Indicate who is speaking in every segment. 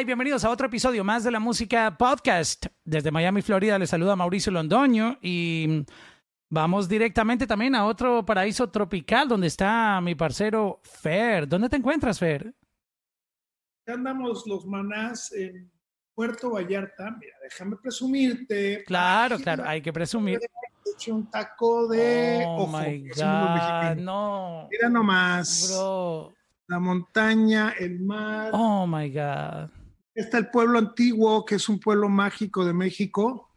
Speaker 1: Hola y bienvenidos a otro episodio más de la Música Podcast. Desde Miami, Florida, les saluda Mauricio Londoño y vamos directamente también a otro paraíso tropical donde está mi parcero Fer. ¿Dónde te encuentras, Fer?
Speaker 2: andamos los manás en Puerto Vallarta. Mira, déjame presumirte.
Speaker 1: Claro, claro, hay que presumir.
Speaker 2: He hecho un taco de
Speaker 1: Oh
Speaker 2: ojo.
Speaker 1: my God, no.
Speaker 2: Mira nomás.
Speaker 1: Bro.
Speaker 2: La montaña, el mar.
Speaker 1: Oh my God.
Speaker 2: Está el pueblo antiguo, que es un pueblo mágico de México.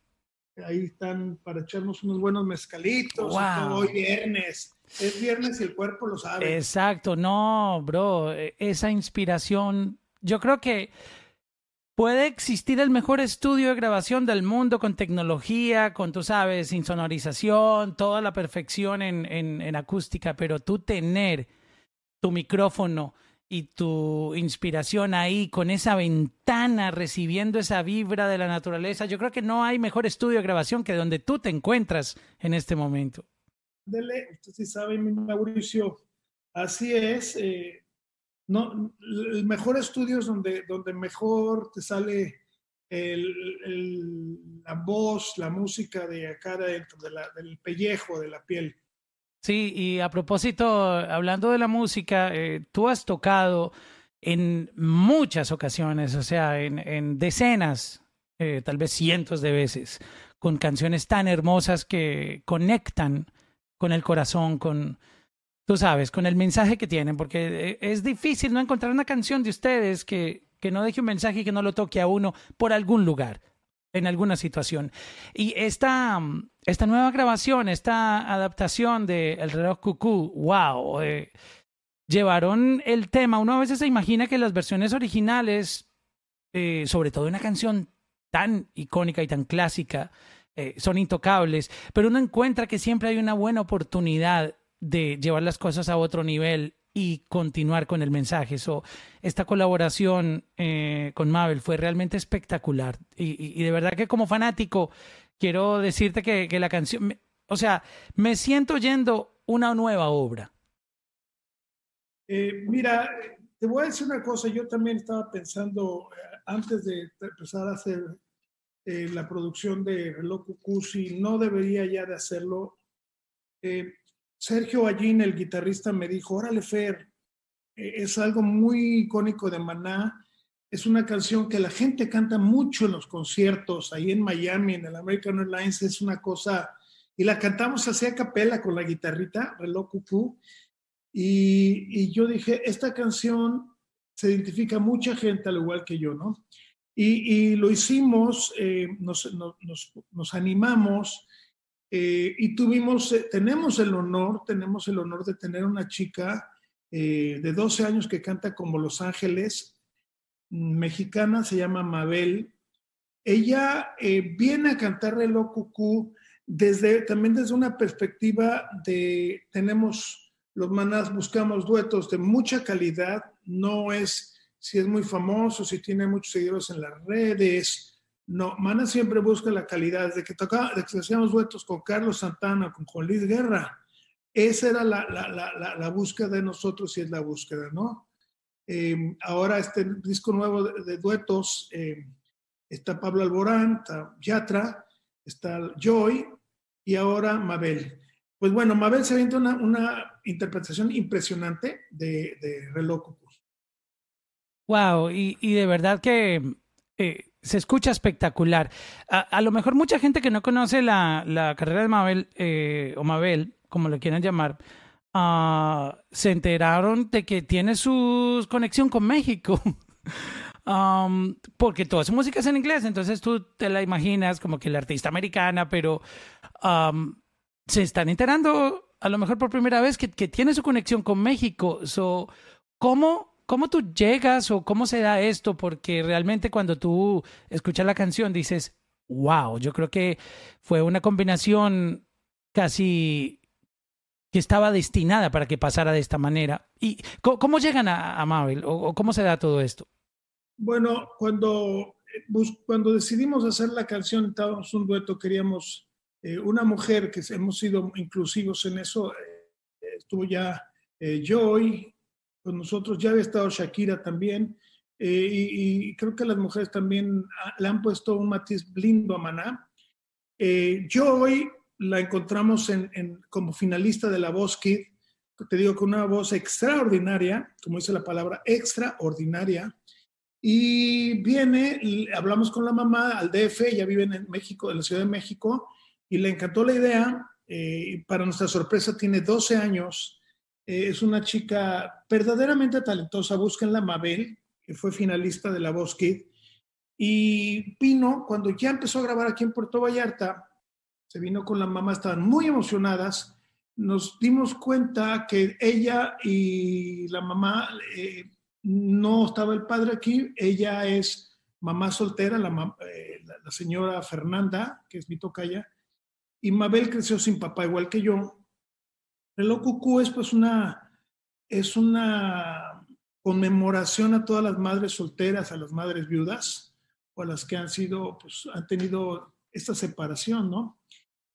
Speaker 2: Ahí están para echarnos unos buenos mezcalitos.
Speaker 1: Wow.
Speaker 2: Hoy viernes. Es viernes y el cuerpo lo sabe.
Speaker 1: Exacto, no, bro, e- esa inspiración, yo creo que puede existir el mejor estudio de grabación del mundo con tecnología, con, tú sabes, insonorización, toda la perfección en, en, en acústica, pero tú tener tu micrófono y tu inspiración ahí con esa ventana recibiendo esa vibra de la naturaleza, yo creo que no hay mejor estudio de grabación que donde tú te encuentras en este momento.
Speaker 2: Dele, usted sí sabe, Mauricio. Así es. eh, no, el mejor estudio es donde, donde mejor te sale el- la voz, la música de acá adentro, de la- del pellejo, de la piel.
Speaker 1: Sí, y a propósito, hablando de la música, eh, tú has tocado en muchas ocasiones, o sea, en, en decenas, eh, tal vez cientos de veces, con canciones tan hermosas que conectan con el corazón, con, tú sabes, con el mensaje que tienen, porque eh, es difícil no encontrar una canción de ustedes que, que no deje un mensaje y que no lo toque a uno por algún lugar, en alguna situación. Y esta, mm, esta nueva grabación, esta adaptación de El reloj cucú, wow, eh, llevaron el tema. Uno a veces se imagina que las versiones originales, eh, sobre todo una canción tan icónica y tan clásica, eh, son intocables, pero uno encuentra que siempre hay una buena oportunidad de llevar las cosas a otro nivel y continuar con el mensaje. So, esta colaboración eh, con Mabel fue realmente espectacular. Y, de verdad que como fanático, quiero decirte que, la canción, o sea, me siento oyendo una nueva obra.
Speaker 2: Eh, mira, te voy a decir una cosa. Yo también estaba pensando, eh, antes de empezar a hacer la producción de Reloj Cucú, si no debería ya de hacerlo. Sergio Allín, el guitarrista, me dijo, órale, Fer, eh, es algo muy icónico de Maná. Es una canción que la gente canta mucho en los conciertos, ahí en Miami, en el American Airlines, es una cosa, y la cantamos así a capela con la guitarrita, Reloj Cucú, y, y yo dije, esta canción se identifica mucha gente al igual que yo, ¿no? Y, y lo hicimos, eh, nos, nos, nos animamos eh, y tuvimos, eh, tenemos el honor, tenemos el honor de tener una chica eh, de 12 años que canta como Los Ángeles, mexicana, se llama Mabel. Ella viene a cantar Reloj Cucú desde, también desde una perspectiva de, tenemos los manás, buscamos duetos de mucha calidad, no es si es muy famoso, si tiene muchos seguidores en las redes, no, Mana siempre busca la calidad. Desde que tocaba, desde que hacíamos duetos con Carlos Santana, con Juan Luis Guerra, esa era la, la, la, la, búsqueda de nosotros y es la búsqueda, ¿no? Eh, ahora este disco nuevo de, duetos, eh, está Pablo Alborán, está Yatra, está Joy y ahora Mabel. Pues bueno, Mabel se avienta una, una interpretación impresionante de, de Reloj Cucú.
Speaker 1: Wow, y, y de verdad que eh, se escucha espectacular. A, a, lo mejor mucha gente que no conoce la, la carrera de Mabel, eh, o Mabel, como lo quieran llamar, uh, se enteraron de que tiene su conexión con México. porque toda su música es en inglés, entonces tú te la imaginas como que la artista americana, pero se están enterando a lo mejor por primera vez que, que tiene su conexión con México. So, ¿Cómo ¿Cómo tú llegas o cómo se da esto? Porque realmente cuando tú escuchas la canción dices, wow, yo creo que fue una combinación casi que estaba destinada para que pasara de esta manera. ¿Y cómo, cómo llegan a, a Mabel o, o, cómo se da todo esto?
Speaker 2: Bueno, cuando, cuando decidimos hacer la canción, estábamos un dueto, queríamos eh, una mujer, que hemos sido inclusivos en eso, eh, estuvo ya eh, Joy, con nosotros, ya había estado Shakira también, eh, y, creo que las mujeres también le han puesto un matiz lindo a Maná. Eh, yo hoy la encontramos en, como finalista de la Voz Kid, te digo, con una voz extraordinaria, como dice la palabra, extraordinaria. Y viene, hablamos con la mamá al DF, ella vive en México, en la Ciudad de México, y le encantó la idea. Eh, para nuestra sorpresa, tiene 12 años. Eh, es una chica verdaderamente talentosa. Búsquenla, Mabel, que fue finalista de La Voz Kid. Y vino, cuando ya empezó a grabar aquí en Puerto Vallarta, se vino con la mamá, estaban muy emocionadas. Nos dimos cuenta que ella y la mamá, eh, no estaba el padre aquí, ella es mamá soltera, la, la señora Fernanda, que es mi tocaya, y Mabel creció sin papá, igual que yo. El Cucú es pues una, es una conmemoración a todas las madres solteras, a las madres viudas, o a las que han sido, pues han tenido esta separación, ¿no?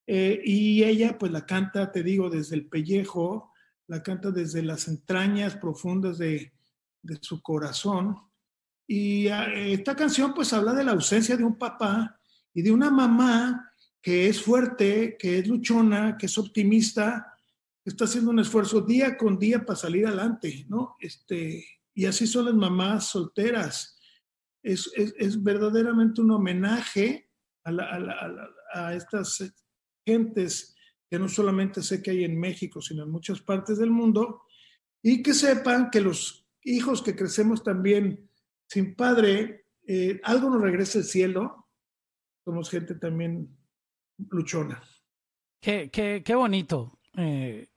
Speaker 2: Eh, y ella pues la canta, te digo, desde el pellejo, la canta desde las entrañas profundas de, de su corazón. Y eh, esta canción pues habla de la ausencia de un papá y de una mamá que es fuerte, que es luchona, que es optimista, está haciendo un esfuerzo día con día para salir adelante, ¿no? Este, y así son las mamás solteras. Es, es, verdaderamente un homenaje a, a, estas gentes que no solamente sé que hay en México, sino en muchas partes del mundo, y que sepan que los hijos que crecemos también sin padre, eh, algo nos regresa al cielo, somos gente también luchona.
Speaker 1: Qué, qué, qué bonito eh,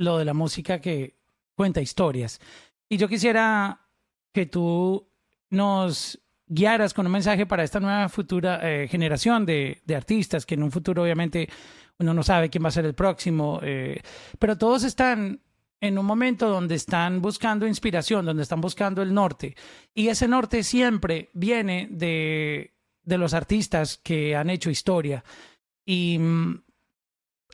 Speaker 1: lo de la música que cuenta historias. Y yo quisiera que tú nos guiaras con un mensaje para esta nueva futura eh, generación de, de, artistas, que en un futuro obviamente uno no sabe quién va a ser el próximo, eh, pero todos están en un momento donde están buscando inspiración, donde están buscando el norte. Y ese norte siempre viene de, de los artistas que han hecho historia. Y mm,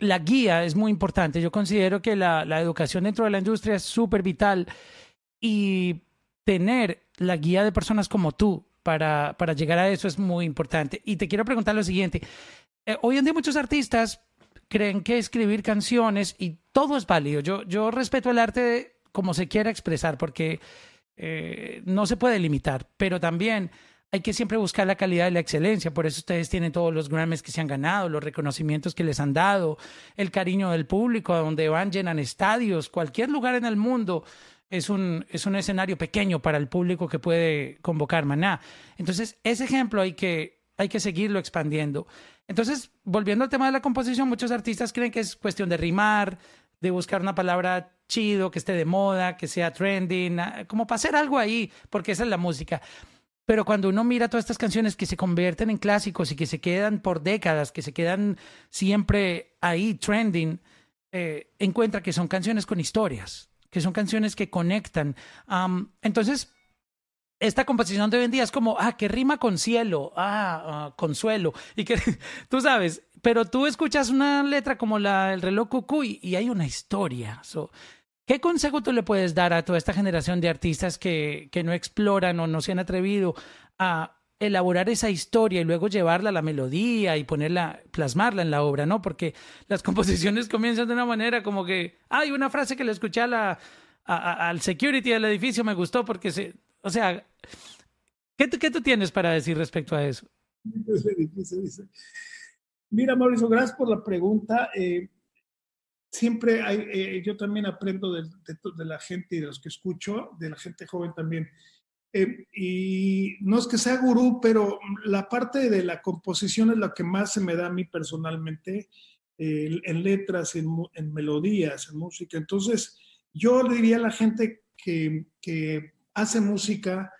Speaker 1: la guía es muy importante. Yo considero que la, la educación dentro de la industria es súper vital y tener la guía de personas como tú para, para llegar a eso es muy importante. Y te quiero preguntar lo siguiente. Eh, hoy en día muchos artistas creen que escribir canciones y todo es válido. Yo, yo respeto el arte como se quiera expresar porque eh, no se puede limitar, pero también hay que siempre buscar la calidad y la excelencia. Por eso ustedes tienen todos los Grammys que se han ganado, los reconocimientos que les han dado, el cariño del público, a donde van, llenan estadios, cualquier lugar en el mundo. Es un, es un escenario pequeño para el público que puede convocar maná. Entonces, ese ejemplo hay que, hay que seguirlo expandiendo. Entonces, volviendo al tema de la composición, muchos artistas creen que es cuestión de rimar, de buscar una palabra chido, que esté de moda, que sea trending, como para hacer algo ahí, porque esa es la música. Pero cuando uno mira todas estas canciones que se convierten en clásicos y que se quedan por décadas, que se quedan siempre ahí trending, eh, encuentra que son canciones con historias, que son canciones que conectan. entonces, esta composición de hoy en día es como, ah, que rima con cielo, ah, ah, consuelo, y que tú sabes, pero tú escuchas una letra como la del reloj cucuy y, hay una historia. ¿Qué consejo tú le puedes dar a toda esta generación de artistas que, que no exploran o no se han atrevido a elaborar esa historia y luego llevarla a la melodía y ponerla, plasmarla en la obra, ¿no? Porque las composiciones comienzan de una manera como que, hay una frase que le escuché a la, al security del edificio, me gustó porque se, o sea, ¿qué, qué tú tienes para decir respecto a eso?
Speaker 2: Mira, Mauricio, gracias por la pregunta. Eh, siempre hay, eh, yo también aprendo de, de, la gente y de los que escucho, de la gente joven también. Eh, y no es que sea gurú, pero la parte de la composición es la que más se me da a mí personalmente, en letras, en, en, melodías, en música. Entonces, yo diría a la gente que, que hace música,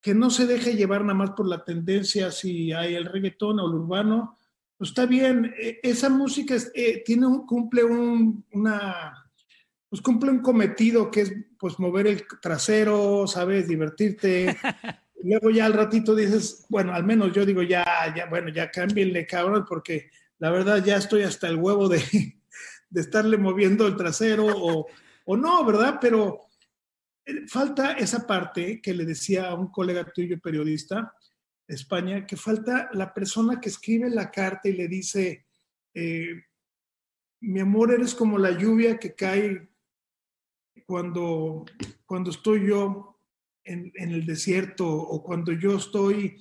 Speaker 2: que no se deje llevar nada más por la tendencia si hay el reggaetón o el urbano, pues está bien, e, esa música eh, tiene un, cumple un, una, pues cumple un cometido que es pues mover el trasero, sabes, divertirte. Luego ya al ratito dices, bueno, al menos yo digo ya, ya, bueno, ya cámbienle cabrón, porque la verdad ya estoy hasta el huevo de, de estarle moviendo el trasero o, o no, ¿verdad? Pero eh, falta esa parte que le decía a un colega tuyo periodista España, que falta la persona que escribe la carta y le dice, eh, mi amor, eres como la lluvia que cae cuando, cuando estoy yo en, el desierto o cuando yo estoy,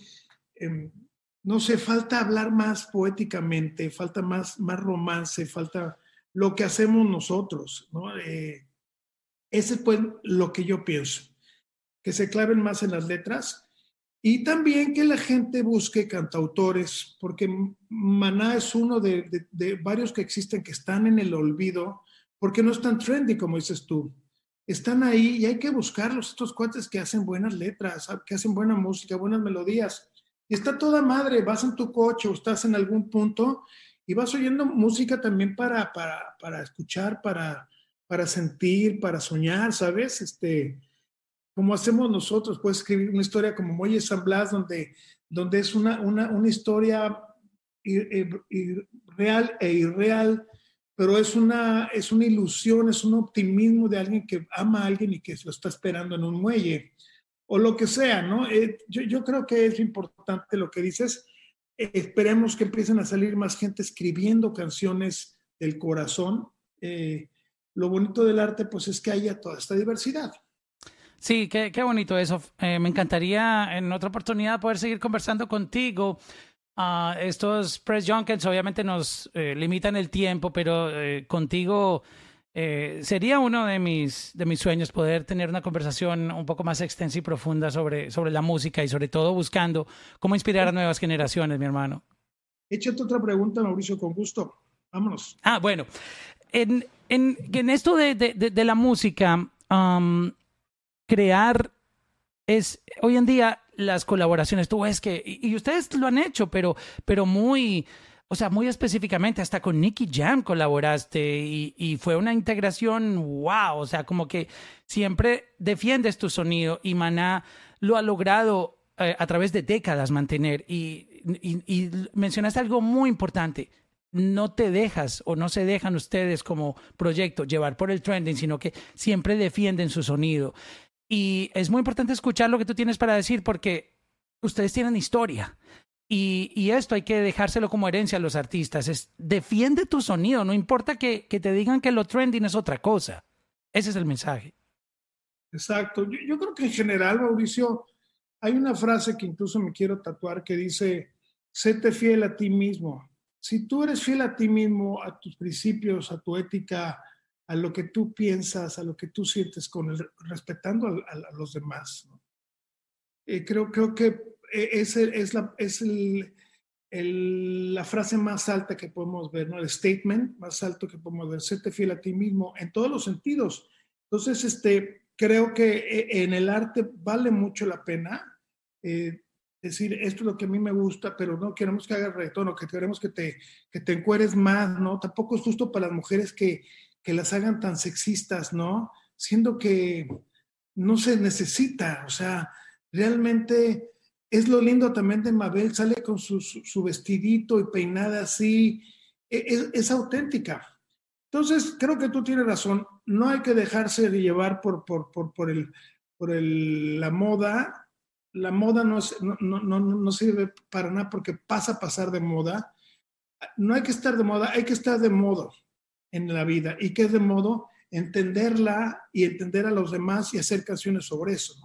Speaker 2: no sé, falta hablar más poéticamente, falta más, más romance, falta lo que hacemos nosotros, ¿no? Eh, ese es pues lo que yo pienso, que se claven más en las letras y también que la gente busque cantautores, porque Maná es uno de, varios que existen que están en el olvido, porque no están trendy, como dices tú. Están ahí y hay que buscarlos, estos cuates que hacen buenas letras, que hacen buena música, buenas melodías. Y está toda madre, vas en tu coche o estás en algún punto y vas oyendo música también para, para, para escuchar, para, para sentir, para soñar, ¿sabes? Este, como hacemos nosotros, puedes escribir una historia como Muelle San Blas, donde, donde es una, una, una historia real e irreal, pero es una, es una ilusión, es un optimismo de alguien que ama a alguien y que lo está esperando en un muelle, o lo que sea, ¿no? Eh, yo, yo, creo que es importante lo que dices. esperemos que empiecen a salir más gente escribiendo canciones del corazón. Eh, lo bonito del arte pues es que haya toda esta diversidad.
Speaker 1: Sí, qué, qué bonito eso. Eh, me encantaría en otra oportunidad poder seguir conversando contigo. Uh, estos press junkets obviamente nos eh, limitan el tiempo, pero eh, contigo sería uno de mis, de mis sueños poder tener una conversación un poco más extensa y profunda sobre, sobre la música y sobre todo buscando cómo inspirar a nuevas generaciones, mi hermano.
Speaker 2: Échate otra pregunta, Mauricio, con gusto. Vámonos.
Speaker 1: Ah, bueno. En, en, en esto de, de, de, la música, crear es hoy en día las colaboraciones. Tú ves que, y, ustedes lo han hecho, pero, pero muy, o sea, muy específicamente, hasta con Nicky Jam colaboraste y, fue una integración wow. O sea, como que siempre defiendes tu sonido y Maná lo ha logrado eh, a través de décadas mantener. Y, y mencionaste algo muy importante no te dejas o no se dejan ustedes como proyecto llevar por el trending, sino que siempre defienden su sonido. Y es muy importante escuchar lo que tú tienes para decir porque ustedes tienen historia. Y, y, esto hay que dejárselo como herencia a los artistas. Es defiende tu sonido, no importa que, que te digan que lo trending es otra cosa. Ese es el mensaje.
Speaker 2: Exacto. Yo, creo que en general, Mauricio, hay una frase que incluso me quiero tatuar que dice, séte fiel a ti mismo si tú eres fiel a ti mismo, a tus principios, a tu ética, a lo que tú piensas, a lo que tú sientes, con el, respetando a, los demás. Eh, creo, creo que eh, es, es, la, es el, la frase más alta que podemos ver, ¿no? el statement más alto que podemos ver, serte fiel a ti mismo en todos los sentidos. Entonces, este, creo que eh, en el arte vale mucho la pena decir, esto es lo que a mí me gusta, pero no queremos que hagas reggaetón o que queremos que te, que te encueres más, ¿no? Tampoco es justo para las mujeres que, que las hagan tan sexistas, ¿no? Siendo que no se necesita, o sea, realmente es lo lindo también de Mabel, sale con su, su vestidito y peinada así, e, es, es, auténtica. Entonces, creo que tú tienes razón, no hay que dejarse de llevar por, por, por, por, el, por el, la moda, la moda no, no, no, no, sirve para nada porque pasa a pasar de moda. No hay que estar de moda, hay que estar de modo en la vida. ¿Y qué es de modo? Entenderla y entender a los demás y hacer canciones sobre eso.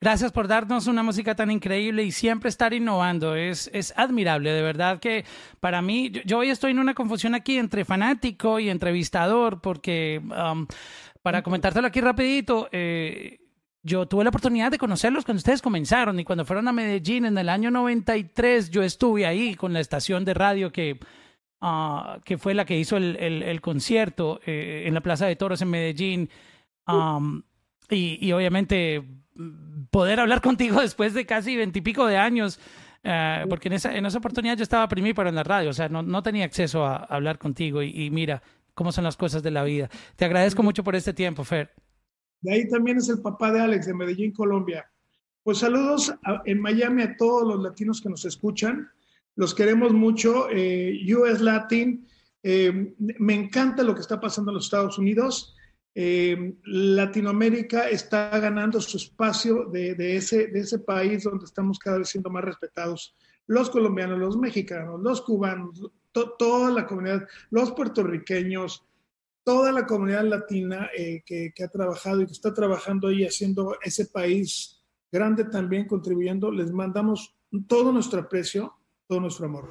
Speaker 1: Gracias por darnos una música tan increíble y siempre estar innovando. Es, es admirable, de verdad que para mí, yo, hoy estoy en una confusión aquí entre fanático y entrevistador, porque um, para comentártelo aquí rapidito, eh, yo tuve la oportunidad de conocerlos cuando ustedes comenzaron y cuando fueron a Medellín en el año 93, yo estuve ahí con la estación de radio que, que fue la que hizo el, el, concierto eh, en la Plaza de Toros en Medellín. Y, y, obviamente poder hablar contigo después de casi veintipico de años, uh, porque en esa, en esa oportunidad yo estaba primíparo en la radio, o sea, no, no tenía acceso a, hablar contigo y mira cómo son las cosas de la vida. Te agradezco mucho por este tiempo, Fer.
Speaker 2: De ahí también es el papá de Alex, de Medellín, Colombia. Pues saludos en Miami a todos los latinos que nos escuchan. Los queremos mucho. Eh, US Latin. Eh, me encanta lo que está pasando en los Estados Unidos. Eh, Latinoamérica está ganando su espacio de, de, ese, de ese país donde estamos cada vez siendo más respetados. Los colombianos, los mexicanos, los cubanos, to, toda la comunidad, los puertorriqueños, toda la comunidad latina eh, que, que, ha trabajado y que está trabajando ahí haciendo ese país grande también, contribuyendo, les mandamos todo nuestro aprecio, todo nuestro amor.